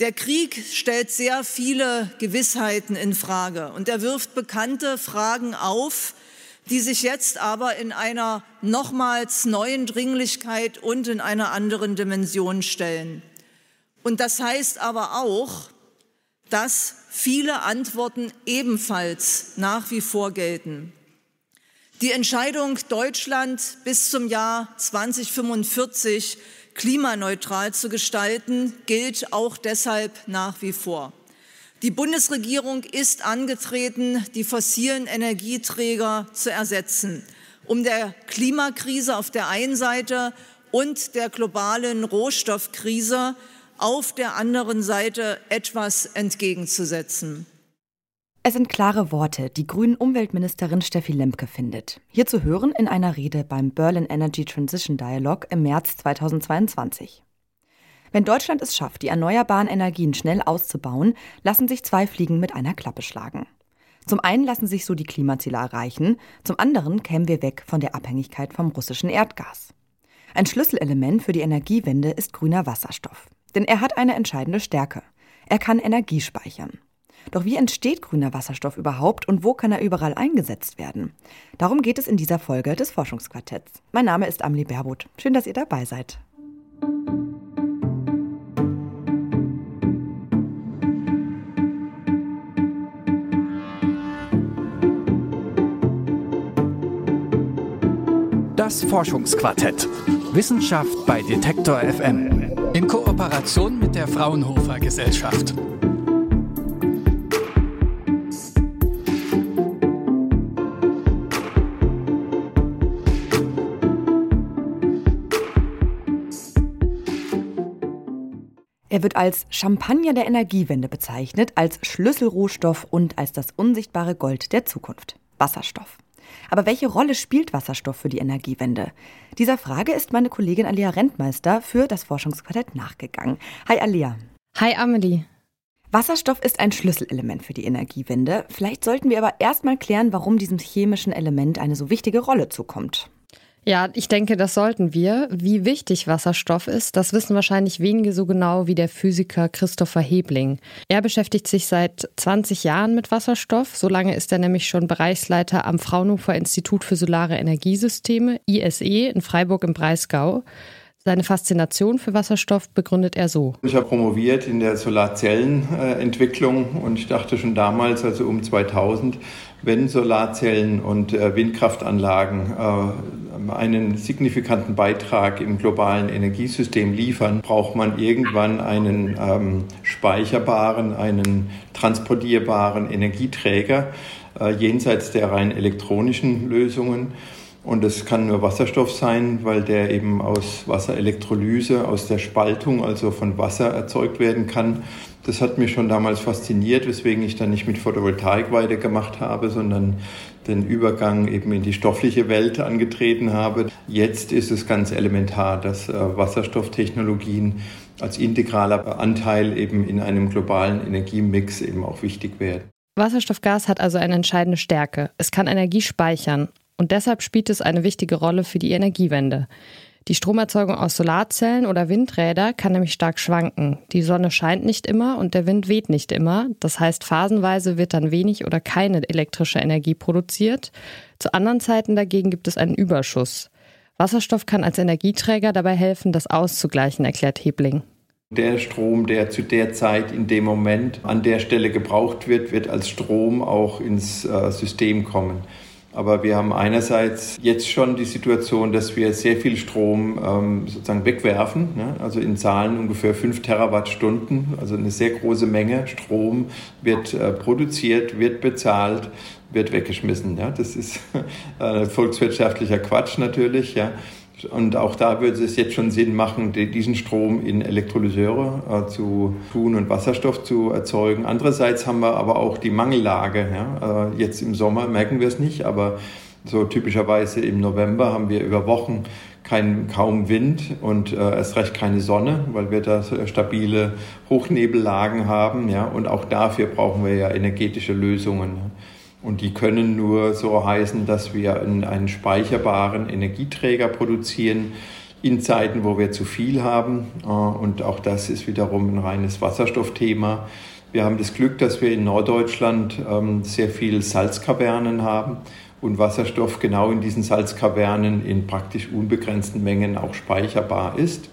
Der Krieg stellt sehr viele Gewissheiten in Frage und er wirft bekannte Fragen auf, die sich jetzt aber in einer nochmals neuen Dringlichkeit und in einer anderen Dimension stellen. Und das heißt aber auch, dass viele Antworten ebenfalls nach wie vor gelten. Die Entscheidung, Deutschland bis zum Jahr 2045 klimaneutral zu gestalten, gilt auch deshalb nach wie vor. Die Bundesregierung ist angetreten, die fossilen Energieträger zu ersetzen, um der Klimakrise auf der einen Seite und der globalen Rohstoffkrise auf der anderen Seite etwas entgegenzusetzen. Es sind klare Worte, die grünen Umweltministerin Steffi Lemke findet. Hier zu hören in einer Rede beim Berlin Energy Transition Dialogue im März 2022. Wenn Deutschland es schafft, die erneuerbaren Energien schnell auszubauen, lassen sich zwei Fliegen mit einer Klappe schlagen. Zum einen lassen sich so die Klimaziele erreichen, zum anderen kämen wir weg von der Abhängigkeit vom russischen Erdgas. Ein Schlüsselelement für die Energiewende ist grüner Wasserstoff. Denn er hat eine entscheidende Stärke. Er kann Energie speichern. Doch wie entsteht grüner Wasserstoff überhaupt und wo kann er überall eingesetzt werden? Darum geht es in dieser Folge des Forschungsquartetts. Mein Name ist Amelie Berbot. Schön, dass ihr dabei seid. Das Forschungsquartett. Wissenschaft bei Detektor FM. In Kooperation mit der Fraunhofer Gesellschaft. Er wird als Champagner der Energiewende bezeichnet, als Schlüsselrohstoff und als das unsichtbare Gold der Zukunft. Wasserstoff. Aber welche Rolle spielt Wasserstoff für die Energiewende? Dieser Frage ist meine Kollegin Alia Rentmeister für das Forschungsquartett nachgegangen. Hi Alia. Hi Amelie. Wasserstoff ist ein Schlüsselelement für die Energiewende. Vielleicht sollten wir aber erstmal klären, warum diesem chemischen Element eine so wichtige Rolle zukommt. Ja, ich denke, das sollten wir. Wie wichtig Wasserstoff ist, das wissen wahrscheinlich wenige so genau wie der Physiker Christopher Hebling. Er beschäftigt sich seit 20 Jahren mit Wasserstoff. So lange ist er nämlich schon Bereichsleiter am Fraunhofer Institut für Solare Energiesysteme, ISE, in Freiburg im Breisgau. Seine Faszination für Wasserstoff begründet er so. Ich habe promoviert in der Solarzellenentwicklung und ich dachte schon damals, also um 2000, wenn Solarzellen und äh, Windkraftanlagen äh, einen signifikanten Beitrag im globalen Energiesystem liefern, braucht man irgendwann einen ähm, speicherbaren, einen transportierbaren Energieträger äh, jenseits der rein elektronischen Lösungen. Und es kann nur Wasserstoff sein, weil der eben aus Wasserelektrolyse, aus der Spaltung, also von Wasser erzeugt werden kann. Das hat mich schon damals fasziniert, weswegen ich dann nicht mit Photovoltaik weitergemacht habe, sondern den Übergang eben in die stoffliche Welt angetreten habe. Jetzt ist es ganz elementar, dass äh, Wasserstofftechnologien als integraler Anteil eben in einem globalen Energiemix eben auch wichtig werden. Wasserstoffgas hat also eine entscheidende Stärke. Es kann Energie speichern und deshalb spielt es eine wichtige Rolle für die Energiewende. Die Stromerzeugung aus Solarzellen oder Windräder kann nämlich stark schwanken. Die Sonne scheint nicht immer und der Wind weht nicht immer. Das heißt, phasenweise wird dann wenig oder keine elektrische Energie produziert. Zu anderen Zeiten dagegen gibt es einen Überschuss. Wasserstoff kann als Energieträger dabei helfen, das auszugleichen, erklärt Hebling. Der Strom, der zu der Zeit in dem Moment an der Stelle gebraucht wird, wird als Strom auch ins äh, System kommen. Aber wir haben einerseits jetzt schon die Situation, dass wir sehr viel Strom ähm, sozusagen wegwerfen, ne? also in Zahlen ungefähr 5 Terawattstunden, also eine sehr große Menge Strom wird äh, produziert, wird bezahlt, wird weggeschmissen. Ja? Das ist äh, volkswirtschaftlicher Quatsch natürlich. Ja? Und auch da würde es jetzt schon Sinn machen, diesen Strom in Elektrolyseure äh, zu tun und Wasserstoff zu erzeugen. Andererseits haben wir aber auch die Mangellage. Äh, jetzt im Sommer merken wir es nicht, aber so typischerweise im November haben wir über Wochen kein, kaum Wind und äh, erst recht keine Sonne, weil wir da stabile Hochnebellagen haben. Ja? Und auch dafür brauchen wir ja energetische Lösungen. Und die können nur so heißen, dass wir einen speicherbaren Energieträger produzieren, in Zeiten, wo wir zu viel haben. Und auch das ist wiederum ein reines Wasserstoffthema. Wir haben das Glück, dass wir in Norddeutschland ähm, sehr viele Salzkavernen haben und Wasserstoff genau in diesen Salzkavernen in praktisch unbegrenzten Mengen auch speicherbar ist.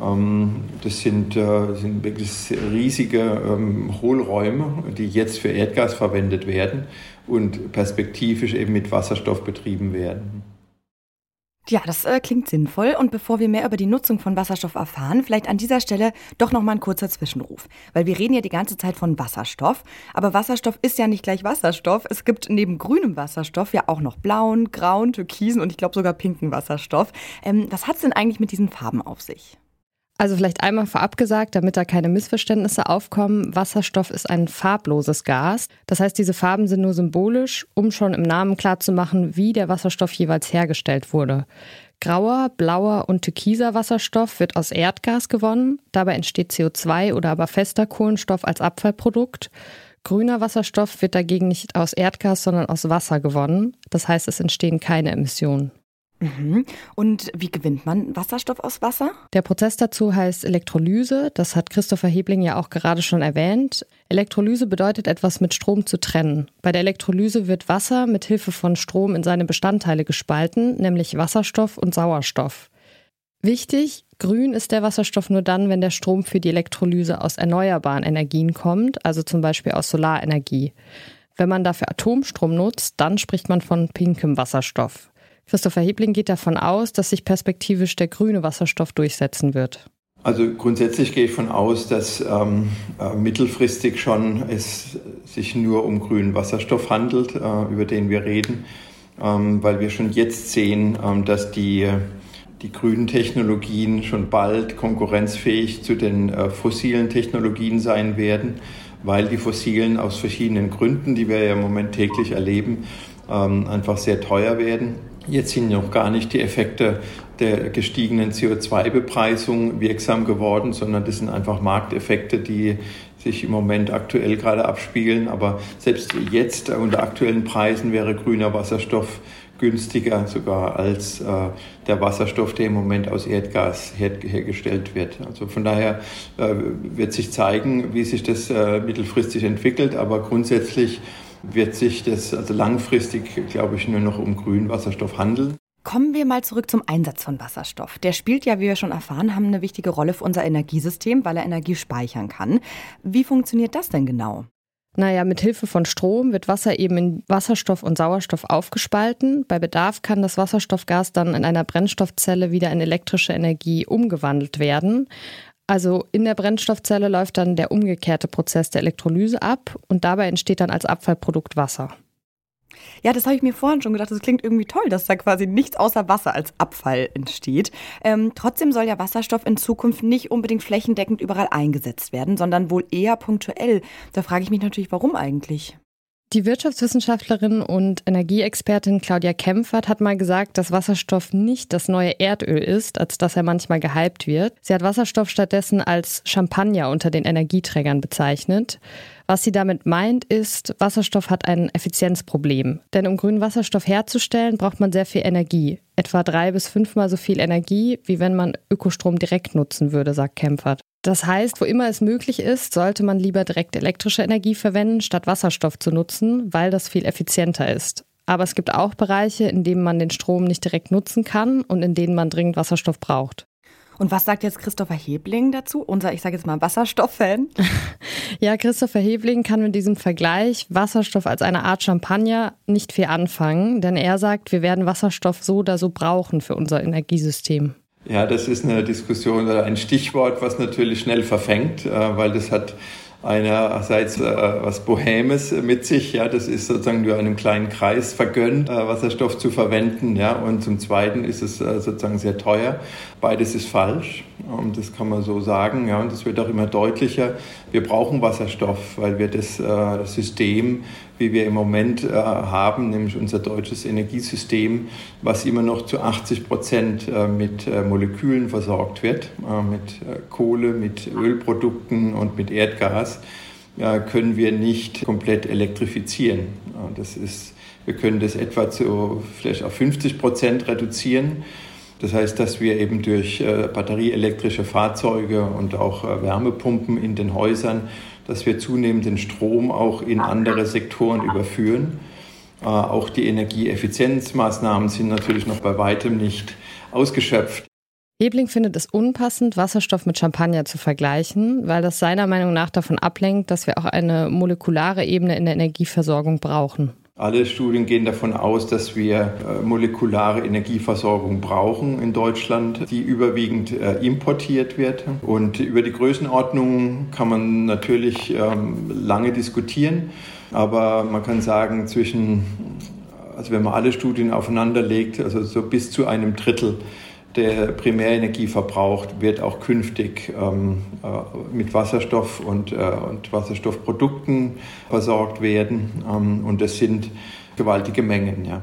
Ähm, das sind, äh, sind wirklich riesige ähm, Hohlräume, die jetzt für Erdgas verwendet werden und perspektivisch eben mit Wasserstoff betrieben werden. Ja, das äh, klingt sinnvoll. Und bevor wir mehr über die Nutzung von Wasserstoff erfahren, vielleicht an dieser Stelle doch noch mal ein kurzer Zwischenruf. Weil wir reden ja die ganze Zeit von Wasserstoff. Aber Wasserstoff ist ja nicht gleich Wasserstoff. Es gibt neben grünem Wasserstoff ja auch noch blauen, grauen, türkisen und ich glaube sogar pinken Wasserstoff. Ähm, was hat es denn eigentlich mit diesen Farben auf sich? Also vielleicht einmal vorab gesagt, damit da keine Missverständnisse aufkommen, Wasserstoff ist ein farbloses Gas. Das heißt, diese Farben sind nur symbolisch, um schon im Namen klarzumachen, wie der Wasserstoff jeweils hergestellt wurde. Grauer, blauer und türkiser Wasserstoff wird aus Erdgas gewonnen. Dabei entsteht CO2 oder aber fester Kohlenstoff als Abfallprodukt. Grüner Wasserstoff wird dagegen nicht aus Erdgas, sondern aus Wasser gewonnen. Das heißt, es entstehen keine Emissionen. Mhm. Und wie gewinnt man Wasserstoff aus Wasser? Der Prozess dazu heißt Elektrolyse. Das hat Christopher Hebling ja auch gerade schon erwähnt. Elektrolyse bedeutet, etwas mit Strom zu trennen. Bei der Elektrolyse wird Wasser mit Hilfe von Strom in seine Bestandteile gespalten, nämlich Wasserstoff und Sauerstoff. Wichtig, grün ist der Wasserstoff nur dann, wenn der Strom für die Elektrolyse aus erneuerbaren Energien kommt, also zum Beispiel aus Solarenergie. Wenn man dafür Atomstrom nutzt, dann spricht man von pinkem Wasserstoff. Christopher Hebling geht davon aus, dass sich perspektivisch der grüne Wasserstoff durchsetzen wird. Also grundsätzlich gehe ich davon aus, dass ähm, äh, mittelfristig schon es sich nur um grünen Wasserstoff handelt, äh, über den wir reden, ähm, weil wir schon jetzt sehen, ähm, dass die, die grünen Technologien schon bald konkurrenzfähig zu den äh, fossilen Technologien sein werden, weil die fossilen aus verschiedenen Gründen, die wir ja im Moment täglich erleben, ähm, einfach sehr teuer werden. Jetzt sind noch gar nicht die Effekte der gestiegenen CO2-Bepreisung wirksam geworden, sondern das sind einfach Markteffekte, die sich im Moment aktuell gerade abspielen. Aber selbst jetzt unter aktuellen Preisen wäre grüner Wasserstoff günstiger sogar als äh, der Wasserstoff, der im Moment aus Erdgas her hergestellt wird. Also von daher äh, wird sich zeigen, wie sich das äh, mittelfristig entwickelt. Aber grundsätzlich wird sich das also langfristig, glaube ich, nur noch um grünen Wasserstoff handeln. Kommen wir mal zurück zum Einsatz von Wasserstoff. Der spielt ja, wie wir schon erfahren haben, eine wichtige Rolle für unser Energiesystem, weil er Energie speichern kann. Wie funktioniert das denn genau? Naja, mit Hilfe von Strom wird Wasser eben in Wasserstoff und Sauerstoff aufgespalten. Bei Bedarf kann das Wasserstoffgas dann in einer Brennstoffzelle wieder in elektrische Energie umgewandelt werden. Also in der Brennstoffzelle läuft dann der umgekehrte Prozess der Elektrolyse ab und dabei entsteht dann als Abfallprodukt Wasser. Ja, das habe ich mir vorhin schon gedacht. Das klingt irgendwie toll, dass da quasi nichts außer Wasser als Abfall entsteht. Ähm, trotzdem soll ja Wasserstoff in Zukunft nicht unbedingt flächendeckend überall eingesetzt werden, sondern wohl eher punktuell. Da frage ich mich natürlich, warum eigentlich? Die Wirtschaftswissenschaftlerin und Energieexpertin Claudia Kempfert hat mal gesagt, dass Wasserstoff nicht das neue Erdöl ist, als dass er manchmal gehypt wird. Sie hat Wasserstoff stattdessen als Champagner unter den Energieträgern bezeichnet. Was sie damit meint, ist, Wasserstoff hat ein Effizienzproblem. Denn um grünen Wasserstoff herzustellen, braucht man sehr viel Energie. Etwa drei bis fünfmal so viel Energie, wie wenn man Ökostrom direkt nutzen würde, sagt Kempfert. Das heißt, wo immer es möglich ist, sollte man lieber direkt elektrische Energie verwenden, statt Wasserstoff zu nutzen, weil das viel effizienter ist. Aber es gibt auch Bereiche, in denen man den Strom nicht direkt nutzen kann und in denen man dringend Wasserstoff braucht. Und was sagt jetzt Christopher Hebling dazu, unser, ich sage jetzt mal, Wasserstoff-Fan? ja, Christopher Hebling kann mit diesem Vergleich Wasserstoff als eine Art Champagner nicht viel anfangen, denn er sagt, wir werden Wasserstoff so oder so brauchen für unser Energiesystem. Ja, das ist eine Diskussion oder ein Stichwort, was natürlich schnell verfängt, äh, weil das hat einerseits äh, was Bohemes mit sich, ja, das ist sozusagen nur einem kleinen Kreis vergönnt, äh, Wasserstoff zu verwenden, ja, und zum Zweiten ist es sozusagen sehr teuer. Beides ist falsch, und das kann man so sagen, ja, und das wird auch immer deutlicher. Wir brauchen Wasserstoff, weil wir das System wie wir im Moment äh, haben, nämlich unser deutsches Energiesystem, was immer noch zu 80 Prozent äh, mit äh, Molekülen versorgt wird, äh, mit äh, Kohle, mit Ölprodukten und mit Erdgas, können wir nicht komplett elektrifizieren. das ist, wir können das etwa zu vielleicht auf 50 Prozent reduzieren. Das heißt, dass wir eben durch äh, batterieelektrische Fahrzeuge und auch äh, Wärmepumpen in den Häusern, dass wir zunehmend den Strom auch in andere Sektoren überführen. Äh, auch die Energieeffizienzmaßnahmen sind natürlich noch bei weitem nicht ausgeschöpft. Hebling findet es unpassend, Wasserstoff mit Champagner zu vergleichen, weil das seiner Meinung nach davon ablenkt, dass wir auch eine molekulare Ebene in der Energieversorgung brauchen. Alle Studien gehen davon aus, dass wir äh, molekulare Energieversorgung brauchen in Deutschland, die überwiegend äh, importiert wird. Und über die Größenordnung kann man natürlich ähm, lange diskutieren, aber man kann sagen, zwischen, also wenn man alle Studien aufeinander legt, also so bis zu einem Drittel der Primärenergie verbraucht, wird auch künftig ähm, äh, mit Wasserstoff und, äh, und, Wasserstoffprodukten versorgt werden. Ähm, und das sind gewaltige Mengen. Ja.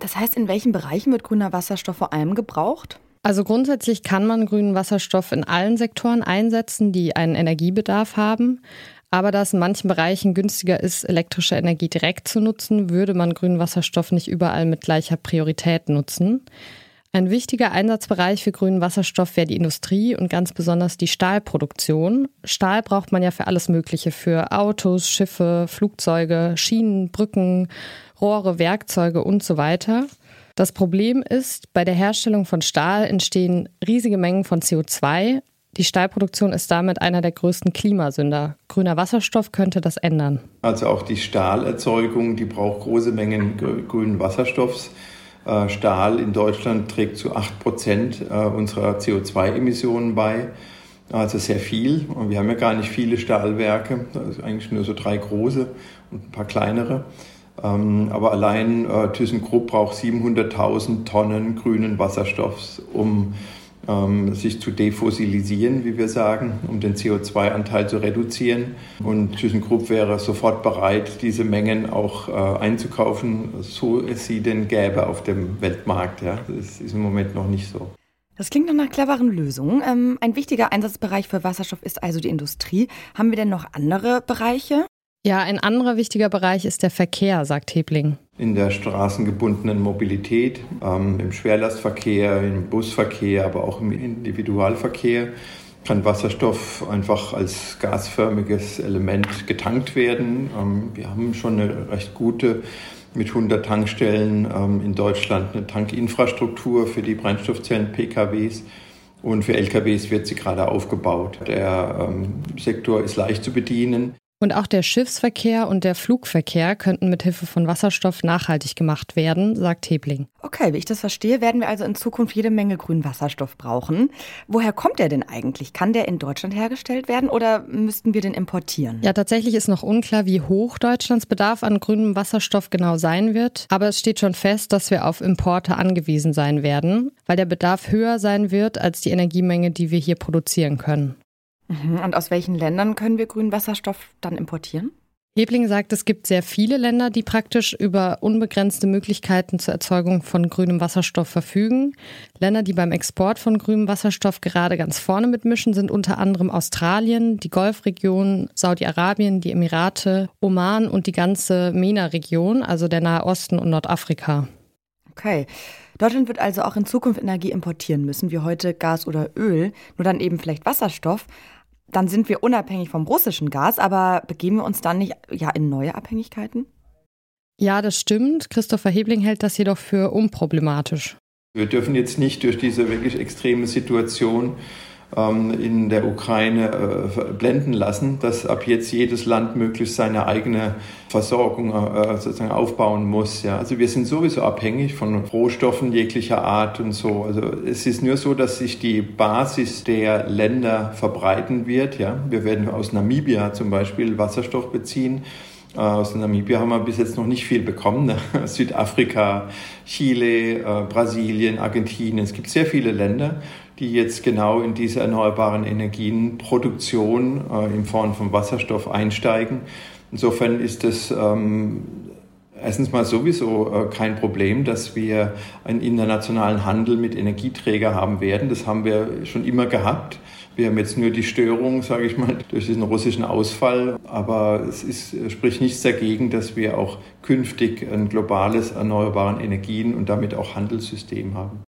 Das heißt, in welchen Bereichen wird grüner Wasserstoff vor allem gebraucht? Also grundsätzlich kann man grünen Wasserstoff in allen Sektoren einsetzen, die einen Energiebedarf haben. Aber da es in manchen Bereichen günstiger ist, elektrische Energie direkt zu nutzen, würde man grünen Wasserstoff nicht überall mit gleicher Priorität nutzen. Ein wichtiger Einsatzbereich für grünen Wasserstoff wäre die Industrie und ganz besonders die Stahlproduktion. Stahl braucht man ja für alles Mögliche, für Autos, Schiffe, Flugzeuge, Schienen, Brücken, Rohre, Werkzeuge und so weiter. Das Problem ist, bei der Herstellung von Stahl entstehen riesige Mengen von CO2. Die Stahlproduktion ist damit einer der größten Klimasünder. Grüner Wasserstoff könnte das ändern. Also auch die Stahlerzeugung, die braucht große Mengen grünen Wasserstoffs. Äh, Stahl in Deutschland trägt zu 8 Prozent äh, unserer CO2-Emissionen bei. Also sehr viel. Und wir haben ja gar nicht viele Stahlwerke, also eigentlich nur so drei große und ein paar kleinere. Ähm, aber allein äh, ThyssenKrupp braucht 700.000 Tonnen grünen Wasserstoffs, um ähm, sich zu defossilisieren, wie wir sagen, um den CO2-Anteil zu reduzieren. Und ThyssenKrupp wäre sofort bereit, diese Mengen auch äh, einzukaufen, so es sie denn gäbe auf dem Weltmarkt. Ja. Das ist im Moment noch nicht so. Das klingt nach einer cleveren Lösung. Ähm, ein wichtiger Einsatzbereich für Wasserstoff ist also die Industrie. Haben wir denn noch andere Bereiche? Ja, ein anderer wichtiger Bereich ist der Verkehr, sagt Hebling. In der straßengebundenen Mobilität, ähm, im Schwerlastverkehr, im Busverkehr, aber auch im Individualverkehr kann Wasserstoff einfach als gasförmiges Element getankt werden. Ähm, wir haben schon eine recht gute mit 100 Tankstellen ähm, in Deutschland eine Tankinfrastruktur für die Brennstoffzellen-PKWs. Und für LKWs wird sie gerade aufgebaut. Der ähm, Sektor ist leicht zu bedienen. Und auch der Schiffsverkehr und der Flugverkehr könnten mit Hilfe von Wasserstoff nachhaltig gemacht werden, sagt Hebling. Okay, wie ich das verstehe, werden wir also in Zukunft jede Menge grünen Wasserstoff brauchen. Woher kommt der denn eigentlich? Kann der in Deutschland hergestellt werden oder müssten wir den importieren? Ja, tatsächlich ist noch unklar, wie hoch Deutschlands Bedarf an grünem Wasserstoff genau sein wird. Aber es steht schon fest, dass wir auf Importe angewiesen sein werden, weil der Bedarf höher sein wird als die Energiemenge, die wir hier produzieren können. Mhm. Und aus welchen Ländern können wir grünen Wasserstoff dann importieren? Hebling sagt, es gibt sehr viele Länder, die praktisch über unbegrenzte Möglichkeiten zur Erzeugung von grünem Wasserstoff verfügen. Länder, die beim Export von grünem Wasserstoff gerade ganz vorne mitmischen, sind unter anderem Australien, die Golfregion, Saudi-Arabien, die Emirate, Oman und die ganze MENA-Region, also der Nahe Osten und Nordafrika. Okay. Deutschland wird also auch in Zukunft Energie importieren müssen, wie heute Gas oder Öl, nur dann eben vielleicht Wasserstoff. Dann sind wir unabhängig vom russischen Gas, aber begeben wir uns dann nicht ja in neue Abhängigkeiten? Ja, das stimmt. Christopher Hebling hält das jedoch für unproblematisch. Wir dürfen jetzt nicht durch diese wirklich extreme Situation in der Ukraine äh, blenden lassen, dass ab jetzt jedes Land möglichst seine eigene Versorgung äh, sozusagen aufbauen muss. Ja. Also wir sind sowieso abhängig von Rohstoffen jeglicher Art und so. Also es ist nur so, dass sich die Basis der Länder verbreiten wird. Ja. Wir werden aus Namibia zum Beispiel Wasserstoff beziehen. Äh, aus Namibia haben wir bis jetzt noch nicht viel bekommen. Ne? Südafrika, Chile, Brasilien, Argentinien. Es gibt sehr viele Länder die jetzt genau in diese erneuerbaren Energienproduktion äh, in Form von Wasserstoff einsteigen. Insofern ist es ähm, erstens mal sowieso äh, kein Problem, dass wir einen internationalen Handel mit Energieträger haben werden. Das haben wir schon immer gehabt. Wir haben jetzt nur die Störung, sage ich mal, durch diesen russischen Ausfall. Aber es ist, spricht nichts dagegen, dass wir auch künftig ein globales erneuerbaren Energien und damit auch Handelssystem haben.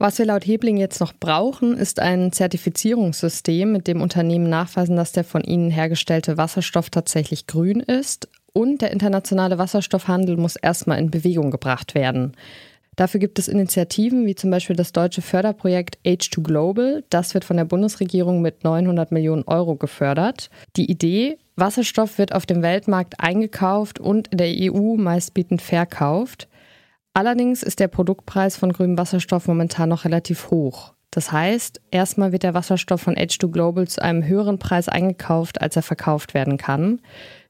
Was wir laut Hebling jetzt noch brauchen, ist ein Zertifizierungssystem, mit dem Unternehmen nachweisen, dass der von ihnen hergestellte Wasserstoff tatsächlich grün ist. Und der internationale Wasserstoffhandel muss erstmal in Bewegung gebracht werden. Dafür gibt es Initiativen wie zum Beispiel das deutsche Förderprojekt H2 Global. Das wird von der Bundesregierung mit 900 Millionen Euro gefördert. Die Idee, Wasserstoff wird auf dem Weltmarkt eingekauft und in der EU meistbietend verkauft. Allerdings ist der Produktpreis von grünem Wasserstoff momentan noch relativ hoch. Das heißt, erstmal wird der Wasserstoff von H2 Global zu einem höheren Preis eingekauft, als er verkauft werden kann.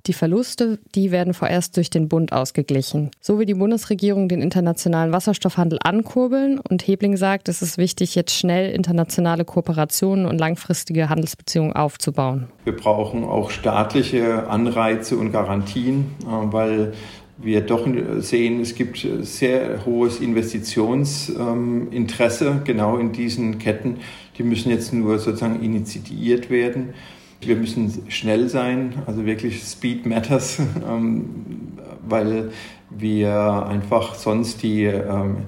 Die Verluste, die werden vorerst durch den Bund ausgeglichen. So will die Bundesregierung den internationalen Wasserstoffhandel ankurbeln und Hebling sagt, es ist wichtig, jetzt schnell internationale Kooperationen und langfristige Handelsbeziehungen aufzubauen. Wir brauchen auch staatliche Anreize und Garantien, äh, weil wir doch sehen, es gibt sehr hohes Investitionsinteresse genau in diesen Ketten. Die müssen jetzt nur sozusagen initiiert werden. Wir müssen schnell sein, also wirklich Speed matters, ähm, weil wir einfach sonst die ähm,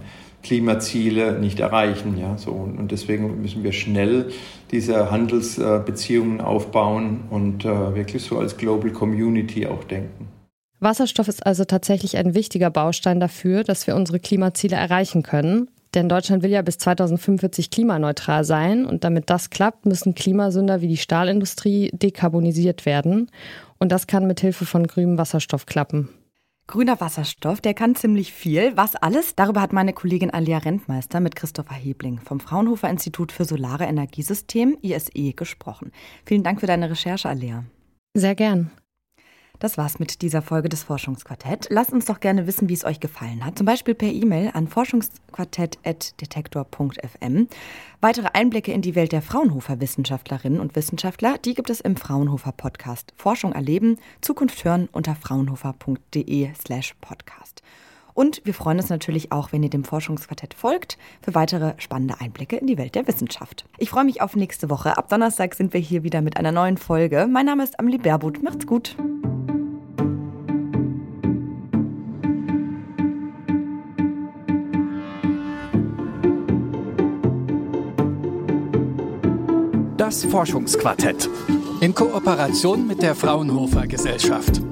Klimaziele nicht erreichen. Ja, so. Und deswegen müssen wir schnell diese Handelsbeziehungen aufbauen und äh, wirklich so als Global Community auch denken. Wasserstoff ist also tatsächlich ein wichtiger Baustein dafür, dass wir unsere Klimaziele erreichen können. Denn Deutschland will ja bis 2045 klimaneutral sein und damit das klappt, müssen Klimasünder wie die Stahlindustrie dekarbonisiert werden. Und das kann mit Hilfe von grünem Wasserstoff klappen. Grüner Wasserstoff, der kann ziemlich viel. Was alles? Darüber hat meine Kollegin Alia Rentmeister mit Christopher Hebling vom Fraunhofer Institut für Solare Energiesystem, ISE, gesprochen. Vielen Dank für deine Recherche, Alia. Sehr gern. Das war's mit dieser Folge des Forschungsquartett. Lasst uns doch gerne wissen, wie es euch gefallen hat. Zum Beispiel per E-Mail an forschungsquartett.detektor.fm. Weitere Einblicke in die Welt der Fraunhofer Wissenschaftlerinnen und Wissenschaftler, die gibt es im Fraunhofer Podcast. Forschung erleben, Zukunft hören unter fraunhofer.de slash podcast. Und wir freuen uns natürlich auch, wenn ihr dem Forschungsquartett folgt, für weitere spannende Einblicke in die Welt der Wissenschaft. Ich freue mich auf nächste Woche. Ab Donnerstag sind wir hier wieder mit einer neuen Folge. Mein Name ist Amelie Berbut. Macht's gut. Das Forschungsquartett in Kooperation mit der Fraunhofer Gesellschaft.